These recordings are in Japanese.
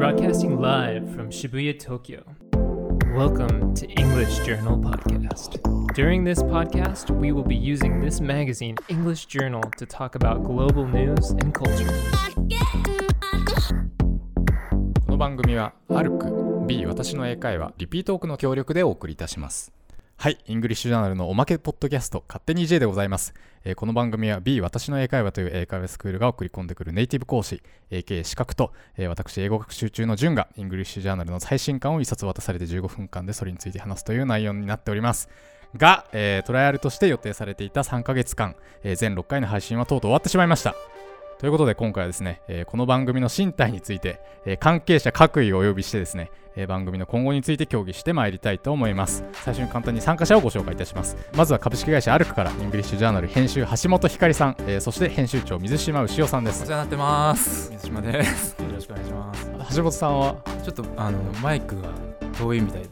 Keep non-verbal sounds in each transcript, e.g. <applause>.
Broadcasting live from Shibuya, Tokyo. Welcome to English Journal Podcast. During this podcast, we will be using this magazine, English Journal, to talk about global news and culture. この番組はアルク B 私の英会話リピートークの協力でお送りいたしますはいイングリッシュジャーナルのおまけポッドキャスト勝手に J でございます、えーこの番組は B 私の英会話という英会話スクールが送り込んでくるネイティブ講師 AK 資格と、えー私英語学習中の順が English Journal の最新刊を一冊渡されて15分間でそれについて話すという内容になっております。が、えートライアルとして予定されていた3ヶ月間、え全6回の配信はとうとう終わってしまいました。ということで今回はですね、えーこの番組の進退について、えー関係者各位をお呼びしてですね、えー番組の今後について協議してまいりたいと思います。最初に簡単に参加者をご紹介いたします。まずは株式会社アルクから English Journal 編集橋本ひかりさん、えーそして編集長水島牛尾さんですお世。話になってます。水島です。よろしくお願いします。橋本さんは？ちょっとあのマイクが遠いみたいで、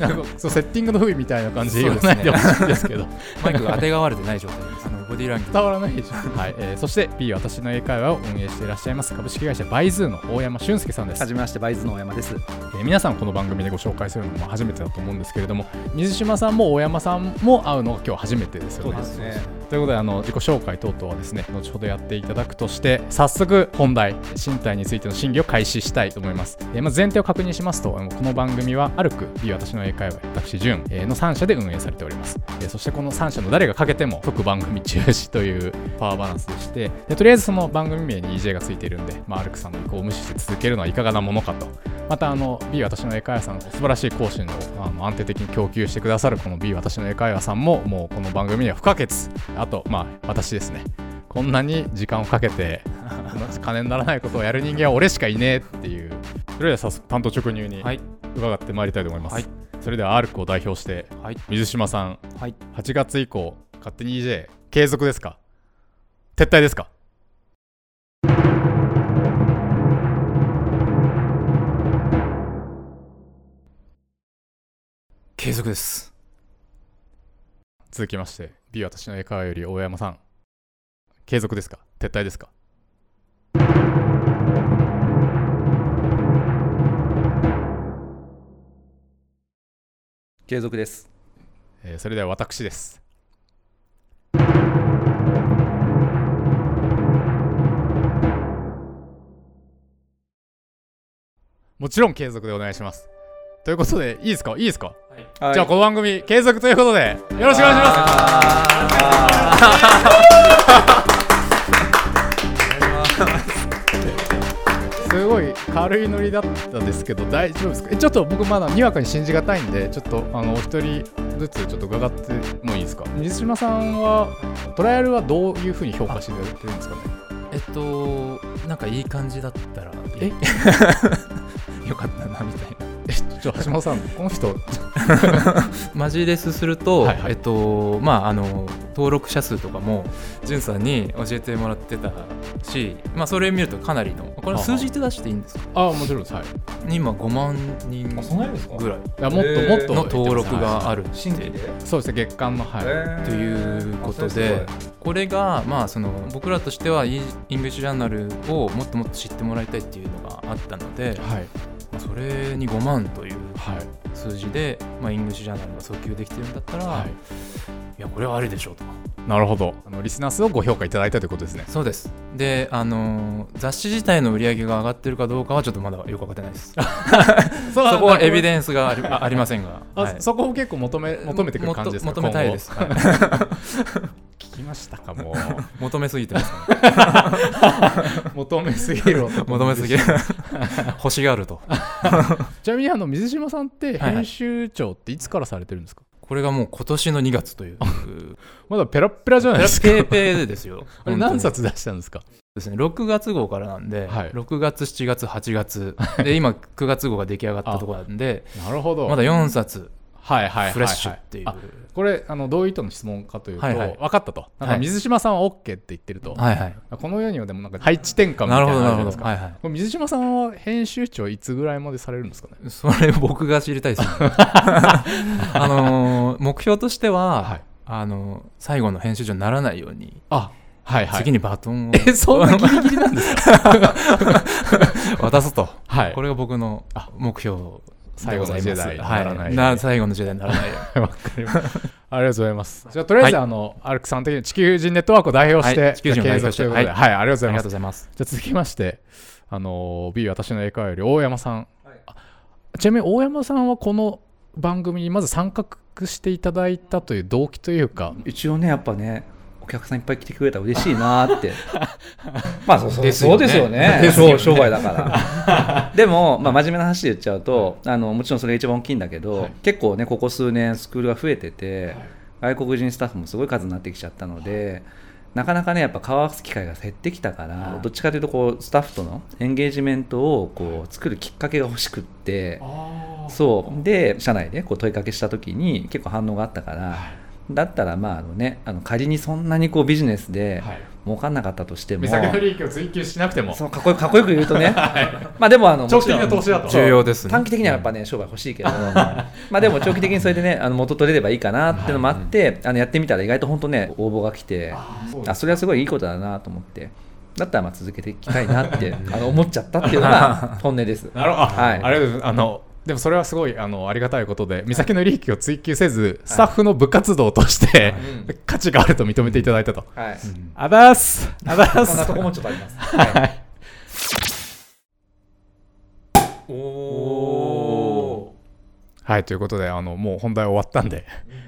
なんかそうセッティングの不備みたいな感じで言わないでほしいんですけど。<laughs> マイクが当てがわれてない状態です。あのボディーランゲージ伝わらないでしょ、はい。えーそして B 私の英会話を運営していらっしゃいます。株式会社バイズーの大山俊介さんです。はじめましてバイズの大山です。えー皆さんこの番組でご紹介するのも初めてだと思うんですけれども水島さんも大山さんも会うのが今日初めてですよね。ね。ということであの自己紹介等々はですね後ほどやっていただくとして早速本題身体についての審議を開始したいと思います、えーまず前提を確認しますとこの番組はアルク B 私の英会話私潤えーの3社で運営されております、えーそしてこの3社の誰がかけても即番組中止というパワーバランスでしてでとりあえずその番組名に EJ がついているんで、まあ、アルクさんの意向を無視して続けるのはいかがなものかと。またあの B 私の英会話さん素晴らしい講師のあの安定的に供給してくださるこの B 私の英会話さんももうこの番組には不可欠。あとまあ私ですね。こんなに時間をかけて <laughs> 金にならないことをやる人間は俺しかいねえっていうそれでは早速担当直入にはい。伺ってまいりたいと思います、はい。それではアルクを代表してはい。水島さんはい。8月以降勝手に EJ 継続ですか？撤退ですか？継続です。続きまして B 私の英会話より大山さん。継続ですか？撤退ですか？継続です。えーそれでは私です。もちろん継続でお願いします。ということでいいですか？いいですか、じゃあこの番組継続ということでよろしくお願いします。すごい軽いノリだったんですけど大丈夫ですか？えちょっと僕まだにわかに信じがたいんでちょっとあのお一人ずつちょっと伺ってもいいですか？水島さんはトライアルはどういうふうに評価しててるんですかね？えっとなんかいい感じだったらえ？<laughs> よかったなみたいな。えちょ橋本さんこの人。<laughs> マジレスすると、はいはい。えっとまああの登録者数とかもじゅんさんに教えてもらってたし、まあそれ見るとかなりのこれ数字って出していいんですか？あもちろんです。はい。今5万人ぐらい。いやもっともっと。の登録があるるって。そうですね月間のはい、ということでこれがまあその僕らとしてはイン English Journal をもっともっと知ってもらいたいっていうのがあったので、はい。まあそれに5万というはい。数字で、まあ、 English Journal が訴求できてるんだったら、はい。い、やこれはありでしょうと。なるほど。あのリスナー数をご評価いただいたということですね。そうです。であのー雑誌自体の売り上げが上がってるかどうかはちょっとまだよく分かってないです。<laughs> そそこはエビデンスがありあありませんが、あ、はい。そこを結構求め求めてくる感じですか？求めたいです、はい聞きましたかも。う <laughs> 求めすぎてますね <laughs> 求めすぎる男 <laughs> 求めすぎる。欲しがると。ちなみにあの水島さんってはいはい。編集長っていつからされてるんですか、これがもう今年の2月という。まだペラッペラじゃないですか。ペーペーですよ何冊出したんですかですね6月号からなんで、はい6月7月8月で今9月号が出来上がったところなんでなるほどまだ4冊はいはいはいはい。フレッシュっていう、あこれあのどういう意図の質問かというと、はいはい。分かったと。なんかはい。水島さんは OK って言ってると、はいはい。この世にはでもなんか配置転換みたいるほどなじゃないですかど。はいはい。これ水島さんは編集長いつぐらいまでされるんですかね？それ僕が知りたいですね <laughs> あのー目標としては、はい。あのー最後の編集長にならないようにあはいはい。次にバトンを。えそんなギリギリなんですか？<laughs> 渡すと、はい。これが僕の目標最後のジェダイにならない。はい、な最後のジェダイにならないよ。<laughs> わかりました。ありがとうございます。じゃあ、とりあえず、はいあの、アルクさん的に地球人ネットワークを代表して、はい。地球人を代表して。ということで、はい、ありがとうございます。ありがとうご。ざいます。じゃあ、続きまして、あの、B 私の英会話より大山さん。あちなみに、大山さんはこの番組にまず参画していただいたという動機というか、一応ねやっぱねお客さんいっぱい来てくれたら嬉しいなって。<laughs> まあそうそう。ですよね。そう商 <laughs> 商売だから。<laughs> でも、まあ、真面目な話で言っちゃうと、あのもちろんそれが一番大きいんだけど、結構ねここ数年スクールが増えてて、外国人スタッフもすごい数になってきちゃったので、なかなかねやっぱ顔合わす機会が減ってきたから、どっちかというとこうスタッフとのエンゲージメントをこう作るきっかけが欲しくって、そう。で社内でこう問いかけした時に結構反応があったから、だったらまああのねあの仮にそんなにこうビジネスではい。儲かんなかったとしても、目先の利益を追求しなくても、そうかっこよくかっこよく言うとね、<laughs> まあでもあの長期的な投資だと。重要ですね。短期的にはやっぱね商売欲しいけど。まあでも長期的にそれでねあの元取れればいいかなっていうのもあって、あのやってみたら意外と本当ね応募が来てあそれはすごいいいことだなと思ってだったらまあ続けていきたいなって <laughs> あの思っちゃったっていうのが本音です。<laughs> なるほど、あはい。ありがとうございます。あのでもそれはすごいあのありがたいことで、目先の利益を追求せず、スタッフの部活動として、価値があると認めていただいたと。はい、あざーす。あざーす。そんなとこもちょっとあります。はい。おはい、ということで、あの、もう本題終わったんで、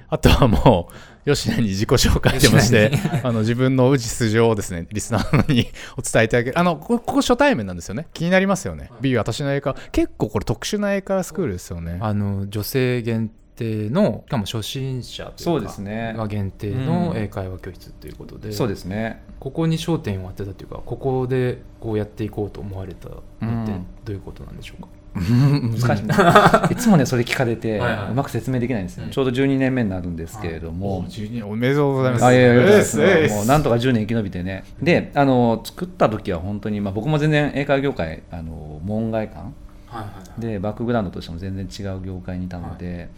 あとはもう、吉野に自己紹介でもして、<laughs> あの、自分の宇治素性をですね、リスナーにお伝えいただける。あの、こここ初対面なんですよね。気になりますよね。B 私の英会話。結構これ特殊な英会話スクールですよね。あの女性限定のしかも初心者というかそうですねが限定の英会話教室ということで、そうですね。ここに焦点を当てたというかここでこうやっていこうと思われたのってうんどういうことなんでしょうか、難しいな。<laughs> いつもね、それ聞かれて、はいはい。うまく説明できないんですよ。ちょうど12年目になるんですけれども。お12おめでとうございます。あいやいやいやもうなんとか10年生き延びてね。で、あの作った時は本当に、まあ、僕も全然英会話業界、あの門外漢。はいはいで、バックグラウンドとしても全然違う業界にいたので、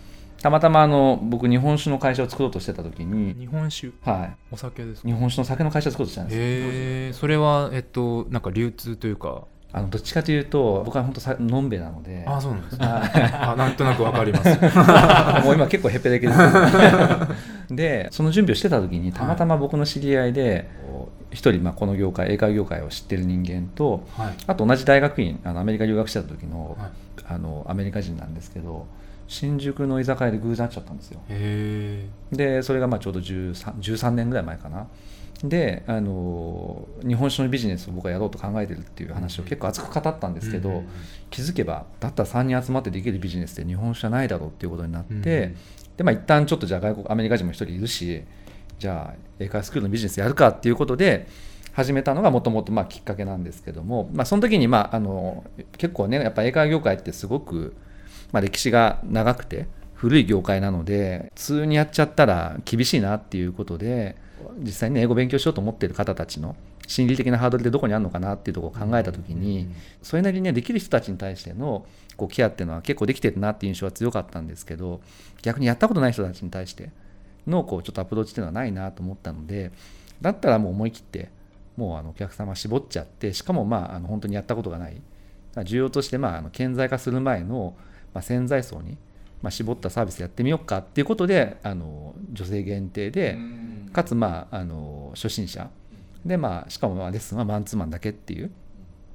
たまたまあの僕、日本酒の会社を作ろうとしてた時に、日本酒？はお酒です日本酒の酒の会社を作ろうとしたんですえそれはえっとなんか流通というかあのどっちかというと、僕は本当さ、のんべえなので。あそうなんですね。はあなんとなくわかります。<laughs> もう今結構へっぺだけです。でその準備をしてた時にたまたま僕の知り合いで一人まあこの業界英会話業界を知ってる人間とはい。あと同じ大学院あのアメリカ留学してた時の,、はい。あのアメリカ人なんですけど新宿の居酒屋で偶然会っちゃったんですよ。でそれがまあちょうど 13, 13年ぐらい前かなであの日本酒のビジネスを僕はやろうと考えてるっていう話を結構熱く語ったんですけど、気づけばだったら3人集まってできるビジネスって日本酒じゃないだろうっていうことになって、うんうん。でまあ一旦ちょっとじゃあ外国アメリカ人も一人いるしじゃあ英会話スクールのビジネスやるかっていうことで始めたのがもともとまあきっかけなんですけども、まあ、その時にまああの結構ねやっぱ英会話業界ってすごく、まあ、歴史が長くて古い業界なので普通にやっちゃったら厳しいなっていうことで実際にね英語勉強しようと思ってる方たちの心理的なハードルでどこにあるのかなっていうところを考えた時に、それなりにねできる人たちに対してのこうケアっていうのは結構できてるなっていう印象は強かったんですけど逆にやったことない人たちに対してのこうちょっとアプローチっていうのはないなと思ったのでだったらもう思い切ってもうあのお客様絞っちゃってしかもまああの本当にやったことがない。だから需要としてまああの顕在化する前のまあ潜在層にまあ絞ったサービスやってみようかっていうことであの女性限定でかつまああの初心者。でまあしかもまあレッスンはマンツーマンだけっていう。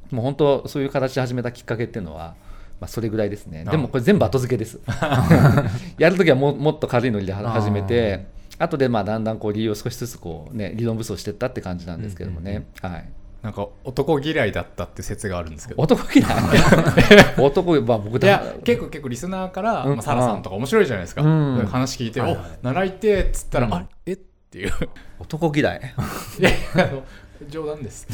もう本当そういう形で始めたきっかけっていうのはまあ、それぐらいですね。でもこれ全部後付けです。<laughs> やるときはももっと軽いノリでは始めて、後でまあだんだんこう理由を少しずつこう、ね、理論武装していったって感じなんですけどもね。はい、なんか男嫌いだったって説があるんですけど。男嫌い？<laughs> 男、まあ、僕いや結構結構リスナーから、うん。まあ、サラさんとか面白いじゃないですか、うん。話聞いて、はいはい。お習いてっつったら、うん。あえ？っていう。男嫌い？いやいやあの冗談です。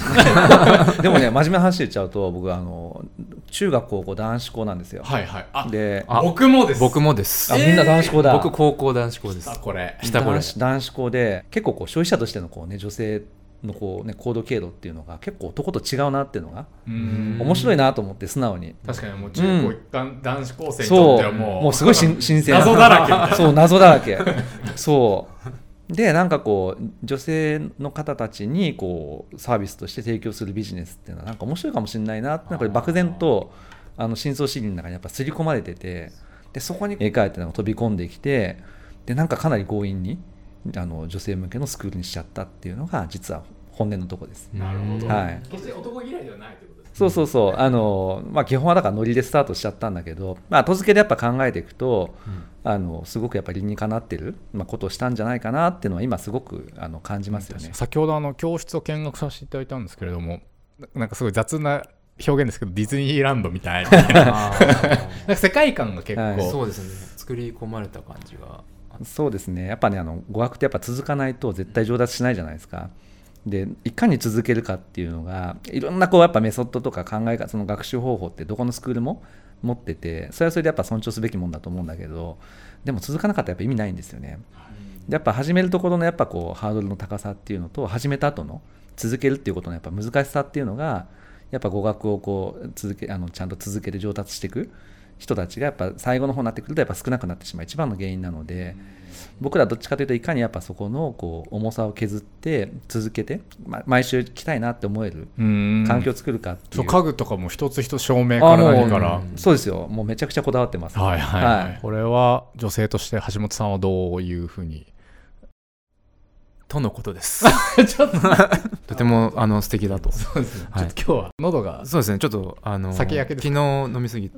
<laughs> でもね、真面目な話言っちゃうと、僕あの、中学高校男子校なんですよ。はいはい。あで、あ僕もです。僕もです。あみんな男子校だ。僕高校男子校です。あこれ下これ。男子男子校で結構こう消費者としてのこう、ね、女性のこう、ね、行動経路っていうのが結構男と違うなっていうのがうん。面白いなと思って素直に。確かにもう中高一貫男子高生にとそうってはもう。もうすごい新新鮮な。謎だらけそう謎だらけ。そう。でなんかこう女性の方たちにこうサービスとして提供するビジネスっていうのはなんか面白いかもしれないなってなんか漠然とあの深層心理の中にやっぱ刷り込まれててでそこに英会話っていうのが飛び込んできてでなんかかなり強引にあの女性向けのスクールにしちゃったっていうのが実は本音のとこです。なるほど。はい、決して男嫌いではないということですそうそうそう。あの、まあ、基本はだからノリでスタートしちゃったんだけど、まあ、後付けでやっぱ考えていくと、あのすごくやっぱり理にかなってる、まあ、ことをしたんじゃないかなっていうのは今すごくあの感じますよね。先ほどあの教室を見学させていただいたんですけれどもななんかすごい雑な表現ですけどディズニーランドみたいな。<laughs> なんあか世界観が結構、はい。ーそうですね。作り込まれた感じがそうですねやっぱねあの語学ってやっぱ続かないと絶対上達しないじゃないですか。でいかに続けるかっていうのがいろんなこうやっぱメソッドとか考え方その学習方法ってどこのスクールも持っててそれはそれでやっぱ尊重すべきもんだと思うんだけどでも続かなかったらやっぱ意味ないんですよね。でやっぱ始めるところのやっぱこうハードルの高さっていうのと始めた後の続けるっていうことのやっぱ難しさっていうのがやっぱ語学をこう続けあのちゃんと続けて上達していく人たちがやっぱ最後の方になってくるとやっぱ少なくなってしまう一番の原因なので僕らどっちかというといかにやっぱそこのこう重さを削って続けて、ま、毎週来たいなって思えるうん。環境を作るかっていそうう。家具とかも一つ一つ照明から何から、そうですよ。もうめちゃくちゃこだわってます、はいはい、はい。はい。これは女性として橋本さんはどういうふうにとのことです。<laughs> とて。もあの素敵だと。そうですね、はい。ちょっと今日は喉がそうですね。ちょっとあの酒焼け昨日飲みすぎて。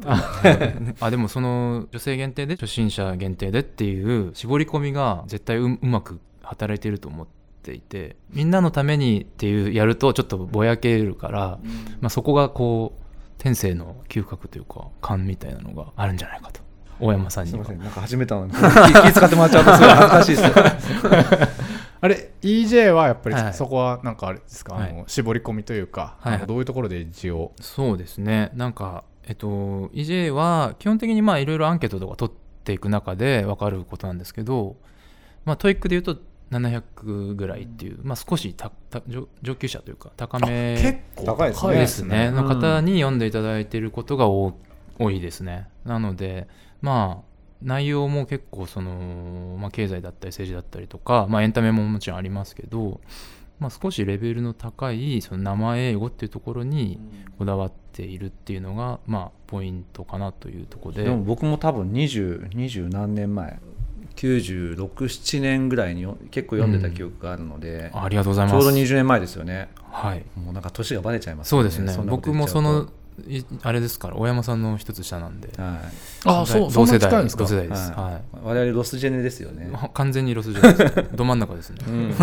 あ <laughs> でもその女性限定で初心者限定でっていう絞り込みが絶対ううまく働いていると思っていてみんなのためにっていうやるとちょっとぼやけるから、まあ、そこがこう天性の嗅覚というか感みたいなのがあるんじゃないかと。大山さんには。すいません。なんか始めたのに気気使ってもらっちゃうとすごい恥ずかしいです。よあれ EJ はやっぱりはい。そこはなんかあれですか、はい。あの絞り込みというか、はいどういうところで一応？そうですね。なんかえっと EJ は基本的にまあいろいろアンケートとか取っていく中で分かることなんですけどまあ TOEIC で言うと700ぐらいっていう、まあ、少したた上上級者というか高め結構高いですね。ですね。うん。の方に読んでいただいていることが多多いですね。なのでまあ内容も結構その、まあ、経済だったり政治だったりとか、まあ、エンタメももちろんありますけど、まあ、少しレベルの高いその生英語っていうところにこだわっているっていうのが、まあ、ポイントかなというところで。でも僕も多分20 20何年前967年ぐらいによ結構読んでた記憶があるので、ありがとうございます。ちょうど20年前ですよね。はい。もうなんか年がバレちゃいますそうですね。僕もそうのいあれですから大山さんの一つ下なんで。はい。あそうそんな同世代近いんですか？同世代です、はい。はい。我々ロスジェネですよね、完全にロスじゃないです。ねど真ん中ですね。うん、<laughs> い。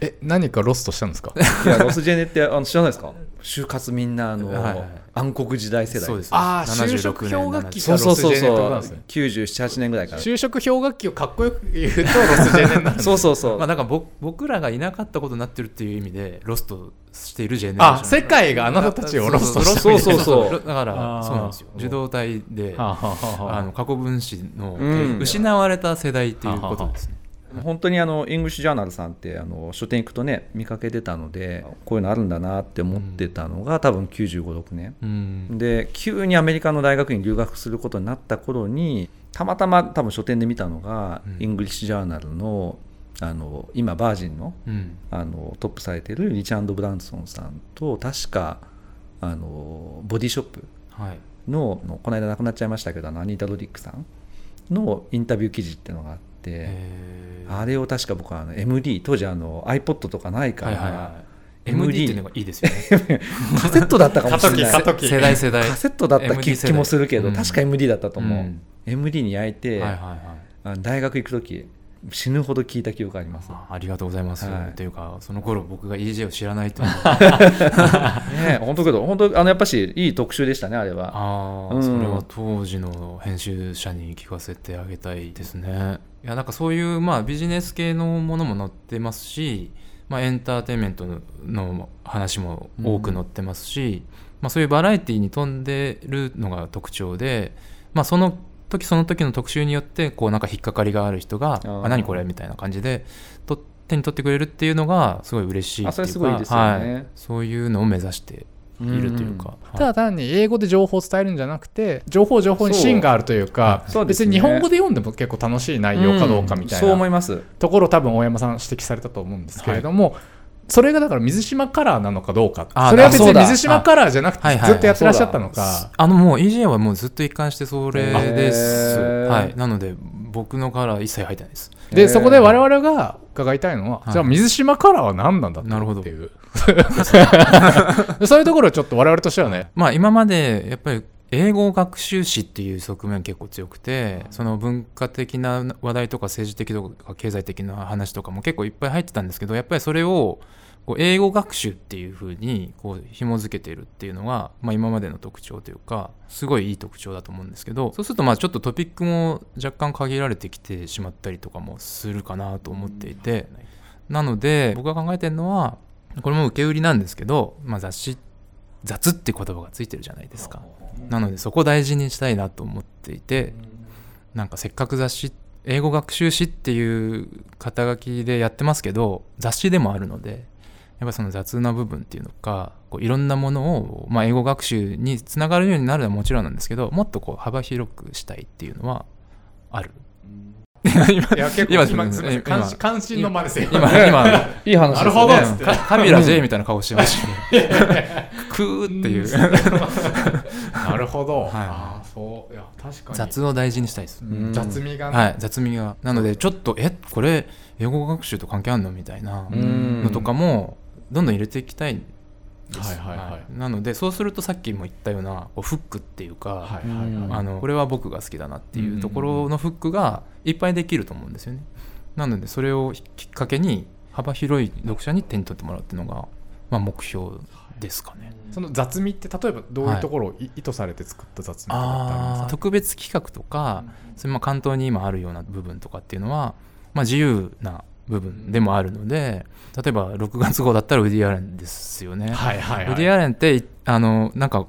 え何かロストしたんですか？やロスジェネってあの知らないですか？就活みんなあの、はいはい暗黒時代世代。そうです。あー76就職氷河期そうそうそう。ロスジェネってことそうなんですね。978年ぐらいから。就職氷河期をかっこよく言うとロスジェネになる。<laughs> そうそうそう、まあ、なんか僕僕らがいなかったことになってるっていう意味でロストしているジェネレーション。あ世界があなたたちをロストしてそうそうそう。だからそうなんですよ。受動態ではあはあはあ。あの過去分詞のうん。失われた世代っていうことですね、本当にあの English Journal さんってあの書店行くとね見かけてたのでこういうのあるんだなって思ってたのが多分9 5 6年。うん。で急にアメリカの大学に留学することになった頃にたまたま多分書店で見たのが、うん。 English Journal のあの今バージンのうん。あのトップされてるリチャード・ブランソンさんと確かあのボディショップはい。ののこの間亡くなっちゃいましたけどアニータ・ロディックさんのインタビュー記事っていうのがあってえー。あれを確か僕はあの MD 当時あの iPod とかないから、はいはいはい。MD っていうのがいいですよね。<laughs> カセットだったかもしれない。世代世代カセットだった気もするけど、うん。確か MD だったと思う、うん。MD に焼いて、はいはいはい。大学行く時死ぬほど聞いた記憶あります。あありがとうございます、はい。というかその頃僕が EJ を知らないと。<laughs> ね本当けど本当あのやっぱしいい特集でしたねあれは。ああ、うん。それは当時の編集者に聞かせてあげたいですね。いやなんかそういうまあビジネス系のものも載ってますし、まあ、エンターテインメントの話も多く載ってますし、まあ、そういうバラエティーに富んでるのが特徴で、まあ、その時その時の特集によってこうなんか引っかかりがある人が「あ何これ?」みたいな感じでと手に取ってくれるっていうのがすごい嬉しいっていうかあそれすごいいいですよね。はい、そういうのを目指しているというか、ただ単に英語で情報を伝えるんじゃなくて情報情報に芯があるというかそう。ですね。別に日本語で読んでも結構楽しい内容かどうかみたいそう思ないます。ところを多分大山さん指摘されたと思うんですけれども、それがだから水島カラーなのかどうか。あそれは別に水島カラーじゃなくてずっとやってらっしゃったのか。あのもう EJ はもうずっと一貫してそれです、はい、なので僕のカラー一切入ってないです。でそこで我々が伺いたいのは、はい。じゃあ水島カラーは何なんだなるほど。っていう。<laughs> そういうところをちょっと我々としてはね。まあ今までやっぱり英語学習史っていう側面結構強くてその文化的な話題とか政治的とか経済的な話とかも結構いっぱい入ってたんですけどやっぱりそれをこう英語学習っていう風にこう紐づけてるっていうのが、まあ、今までの特徴というかすごいいい特徴だと思うんですけどそうするとまあちょっとトピックも若干限られてきてしまったりとかもするかなと思っていてなので僕が考えてるのはこれも受け売りなんですけど、まあ、雑誌雑って言葉がついてるじゃないですか。なのでそこ大事にしたいなと思っていてなんかせっかく雑誌英語学習誌っていう肩書きでやってますけど雑誌でもあるのでやっぱその雑な部分っていうのかこういろんなものを、まあ、英語学習につながるようになるのはもちろんなんですけどもっとこう幅広くしたいっていうのはある。今いや結構今今関心の間ですよ。今今いい話ですなるほどカカビラ J みたいな顔してましたねクーっていう。なるほど、はい。ああそう。いや確かに。雑を大事にしたいです。うん。雑味がね、はい、雑味が。なので、ちょっと、え、これ、英語学習と関係あるのみたいなうんのとかも、どんどん入れていきたいんです。はいはいはい。なので、そうすると、さっきも言ったような、こうフックっていうか、はいはいはい。あの、これは僕が好きだなっていうところのフックがいっぱいできると思うんですよね。なので、それをきっかけに、幅広い読者に手に取ってもらうっていうのが、まあ、目標ですかね。その雑味って例えばどういうところをい。意図されて作った雑味とか特別企画とか、それまあ関東に今あるような部分とかっていうのは、まあ、自由な部分でもあるので例えば6月号だったらウディ・アレンですよね。はいはいはいウディ・アレンってあのなんか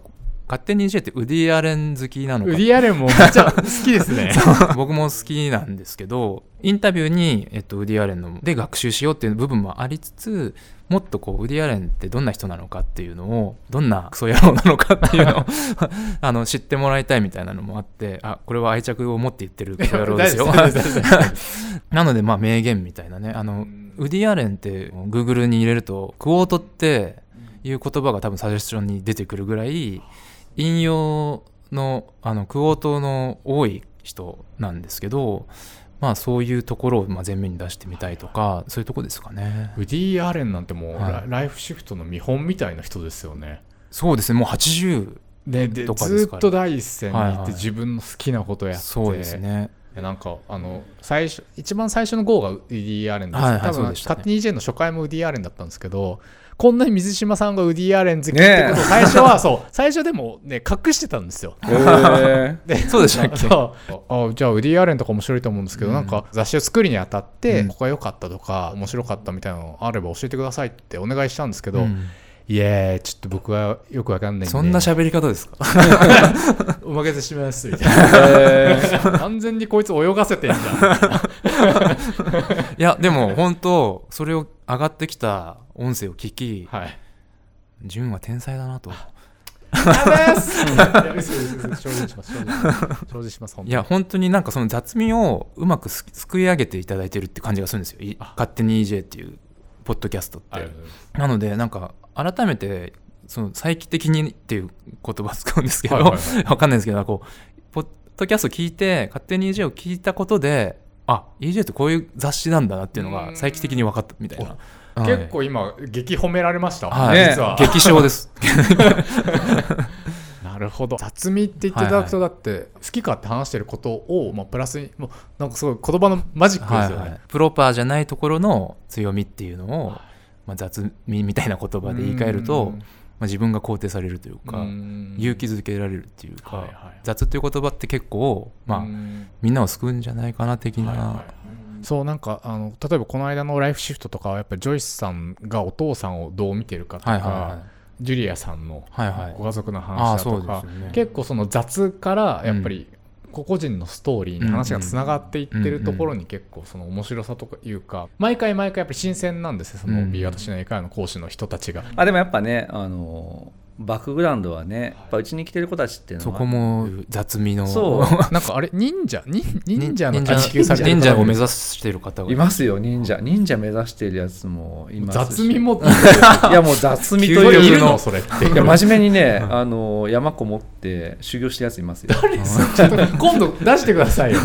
勝手に EJ ってウディ・アレン好きなのか。ウディアレンもめっちゃ好きですね。<laughs> 僕も好きなんですけどインタビューに、えっと、ウディ・アレンので学習しようっていう部分もありつつもっとこうウディ・アレンってどんな人なのかっていうのをどんなクソ野郎なのかっていうのを <laughs> あの知ってもらいたいみたいなのもあってあこれは愛着を持って言ってるクソ野郎ですよ。<laughs> なのでまあ名言みたいなね。あのウディ・アレンって Google に入れるとクォートっていう言葉が多分サジェスションに出てくるぐらい引用のあのクォートの多い人なんですけどまあそういうところをまあ前面に出してみたいとかそういうとこですかね。ウディ・アレンなんてもう、はい。ラライフシフトの見本みたいな人ですよね。そうですね。もう80ででずっと第一線にいて、はいはい。自分の好きなことやって。そうですね。なんかあの最初一番最初の号がウディ・アレンです、はいはい多分、ね。勝手に EJ の初回もウディ・アレンだったんですけどこんなに水島さんがウディ・アレン好きってことを最初は、そう最初でもね隠してたんですよ。<laughs> でそうでしたっけ？あじゃあウディ・アレンとか面白いと思うんですけど、うん。なんか雑誌を作るにあたって、うん。ここが良かったとか面白かったみたいなのあれば教えてくださいってお願いしたんですけど、うん。いやーちょっと僕はよくわかんないんで。そんな喋り方ですか？<laughs> おまけてしまいますみたいな。完全にこいつ泳がせてんじゃん。いやでも本当それを上がってきた音声を聞きはい。純は天才だなと。す。いや本当に。いや本当になんかその雑味をうまくすすくい上げていただいてるって感じがするんですよ。い勝手に EJ っていうポッドキャストって、なのでなんか改めてその再帰的にっていう言葉使うんですけど、はいはいはい。<laughs> わかんないですけどこうポッドキャスト聞いて勝手に EJ を聞いたことであ EJ ってこういう雑誌なんだなっていうのが再帰的に分かったみたいな、はい結構今激褒められました、はい。ね実は。激賞です。<laughs> なるほど。雑味って言っていただくとだって好きかって話してることを、まあ、プラスにもうなんかすごい言葉のマジックですよね、はいはい、プロパーじゃないところの強みっていうのを、まあ、雑味みたいな言葉で言い換えると、うん。まあ、自分が肯定されるというか、うん。勇気づけられるっていうか、はいはい雑っていう言葉って結構、まあうん。みんなを救うんじゃないかな的な、はいはいそうなんかあの例えばこの間のライフシフトとかはやっぱりジョイスさんがお父さんをどう見てるかとか、はいはジュリアさんのいはいはい。はいご家族のあ話だとか、ですよね。結構その雑からやっぱり個々人のストーリーに話がつながっていってるところに結構その面白さとかいうか毎回毎回やっぱり新鮮なんですよそのうん。B 私の英会話の講師の人たちが。あでもやっぱねあのバックグラウンドはねやっぱうちに来てる子たちっていうのは。そこも雑味のそう。<laughs> なんかあれ忍者？忍忍者の忍者。地球され忍者を目指してる方がいますよ忍者。忍者目指してるやつもいますし。雑味もいやもう雑味といいうるの？それって。いや真面目にねあの山こもって修行してるやついますよ。今度出してくださいよ。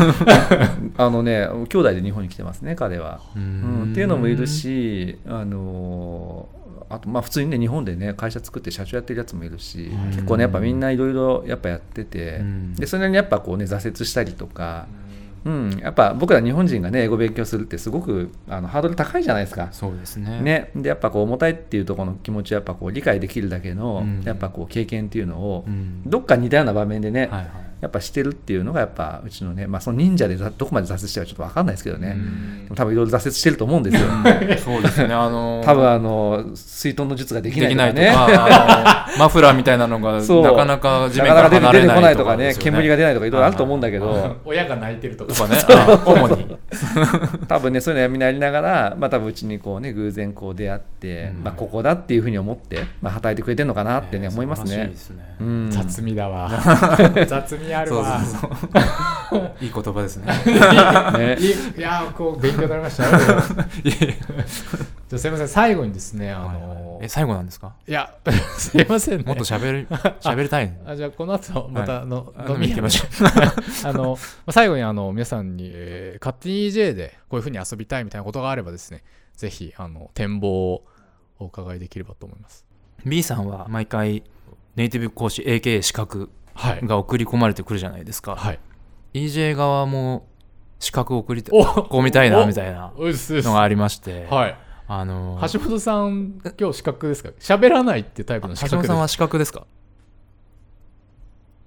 <laughs> あのね兄弟で日本に来てますね彼は、ううん、っていうのもいるしあのあとまあ普通にね日本でね会社作って社長やってるやつもいるしうん。結構ねやっぱみんないろいろやっぱやっててうん。でそれなりにやっぱこうね挫折したりとか、うん、やっぱ僕ら日本人がね英語勉強するってすごくあのハードル高いじゃないですか。そうですね。ね、でやっぱこう重たいっていうところの気持ちをやっぱこう理解できるだけの、うん。やっぱこう経験っていうのを、うん。どっか似たような場面でね、はいはいやっぱしてるっていうのがやっぱうちのね、まあ、その忍者でざどこまで挫折してるかちょっと分かんないですけどね、多分いろいろ挫折してると思うんですよ。<laughs> そうですね。あの多分あの水遁の術ができないととかね。かあの <laughs> マフラーみたいなのがなかなか地な面かからなか出て出て離れないこないとかね。ですよ煙が出ないとかいろいろあると思うんだけど。親が泣いてるとかね。<laughs> あ主に。多分ねそういうのやみなりながら、まあ、多分うちにこうね偶然こう出会って、うん。まあ、ここだっていうふうに思って、まあ、働いてくれてるのかなってね、思いますね。雑味だわ。雑味あるわ。そうそう <laughs> いい言葉ですね。ね。いいいやーこう勉強になりました。<laughs> よじゃあすいません最後にですねあのえ最後なんですか？いや <laughs> すいませんね。もっと喋り喋りたいあじゃあこの後またあの、あ飲み飲み行きましょあのまあ最後にあの皆さんに、えー勝手に EJ でこういうふうに遊びたいみたいなことがあればですねぜひあの展望をお伺いできればと思います。B さんは毎回ネイティブ講師 AKA 資格はい。が送り込まれてくるじゃないですか、はい。EJ 側も資格を送り込みたいなみたいなのがありまして、はい。あの橋本さん、今日資格ですか？喋らないってタイプの資格橋本さんは資格ですか？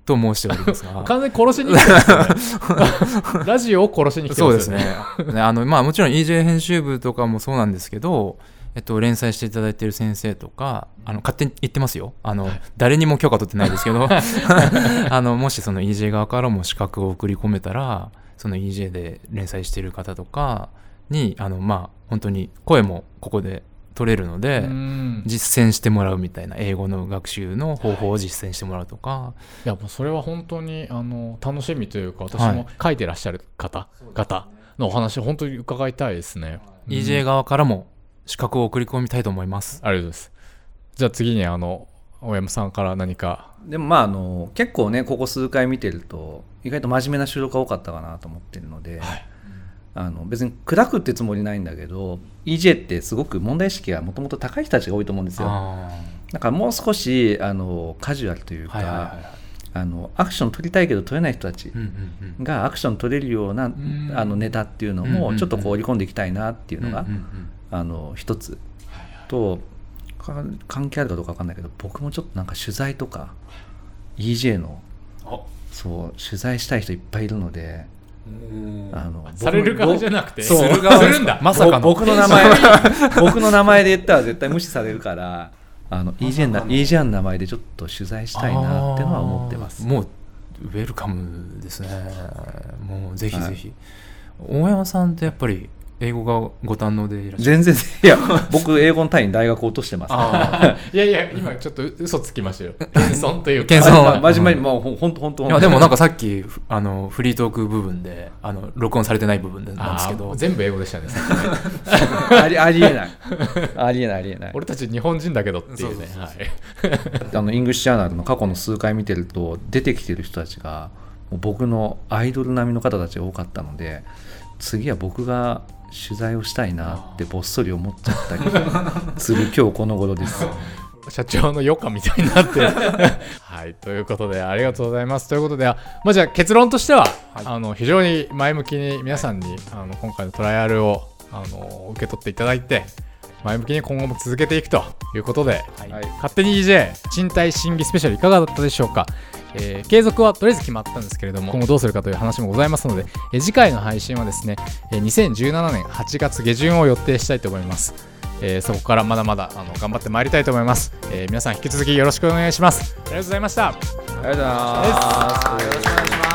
と申しておりますが。<laughs> 完全に殺しに来てますよね。<laughs> ラジオを殺しに来てそうまよですすね。ねあのまあもちろん EJ 編集部とかもそうなんですけどえっと、連載していただいている先生とかあの勝手に言ってますよ。あの、誰にも許可取ってないですけど。<laughs> <laughs> あのもしその EJ 側からも資格を送り込めたらその EJ で連載している方とかにあのまあ本当に声もここで取れるので、うん。実践してもらうみたいな英語の学習の方法を実践してもらうとか、いやもうそれは本当にあの楽しみというか私はい。も書いてらっしゃる方、方のお話本当に伺いたいですね。EJ 側からも資格を送り込みたいと思います。ありがとうございます。じゃあ次にあの大山さんから何か。でもまああの結構ねここ数回見てると意外と真面目な収録が多かったかなと思ってるので、あの別に砕くってつもりないんだけど EJ ってすごく問題意識がもともと高い人たちが多いと思うんですよ。あだからもう少しあのカジュアルというか、はいはいはいはい。あのアクション取りたいけど取れない人たちがアクション取れるような、ん。あのネタっていうのもちょっとこう織り込んでいきたいなっていうのが、あの一つとか関係あるかどうか分かんないけど僕もちょっとなんか取材とか EJ のあ。そう取材したい人いっぱいいるのであのされる側じゃなくて？する側するんだまさかの。ぼ僕の名前 <laughs> 僕の名前で言ったら絶対無視されるからあの EJ な EJ の。名前でちょっと取材したいなってのは思ってます。もうウェルカムですね。もうぜひぜひ、大山さんってやっぱり英語がご堪能でいらっしゃる。全然いや僕英語の単位大学落としてます。あ <laughs> いやいや今ちょっと嘘つきましたよ。謙遜というか。謙遜。ま真面目にもうほんほんとほんと。ーいやでもなんかさっきふあのフリートーク部分であの録音されてない部分でなんですけあどー全部英語でしたね <laughs> ありありえない。ありえないありえない。俺たち日本人だけどっていうね。あの English Journal の過去の数回見てると出てきてる人たちが僕のアイドル並みの方たちが多かったので次は僕が取材をしたいなってぼっそり思っちゃったりする今日この頃です。<laughs> 社長の余暇みたいになって。<laughs> はいということでありがとうございます。ということであまあじゃあ結論としては、あの非常に前向きに皆さんにあの今回のトライアルをあの受け取っていただいて前向きに今後も続けていくということで、はい。はい。勝手に EJ 賃貸審議スペシャルいかがだったでしょうか、えー継続はとりあえず決まったんですけれども今後どうするかという話もございますので、えー次回の配信はですね、えー2017年8月下旬を予定したいと思います、えーそこからまだまだあの頑張ってまいりたいと思います、えー皆さん引き続きよろしくお願いします。ありがとうございました。ありがとうございます。よろしくお願いします。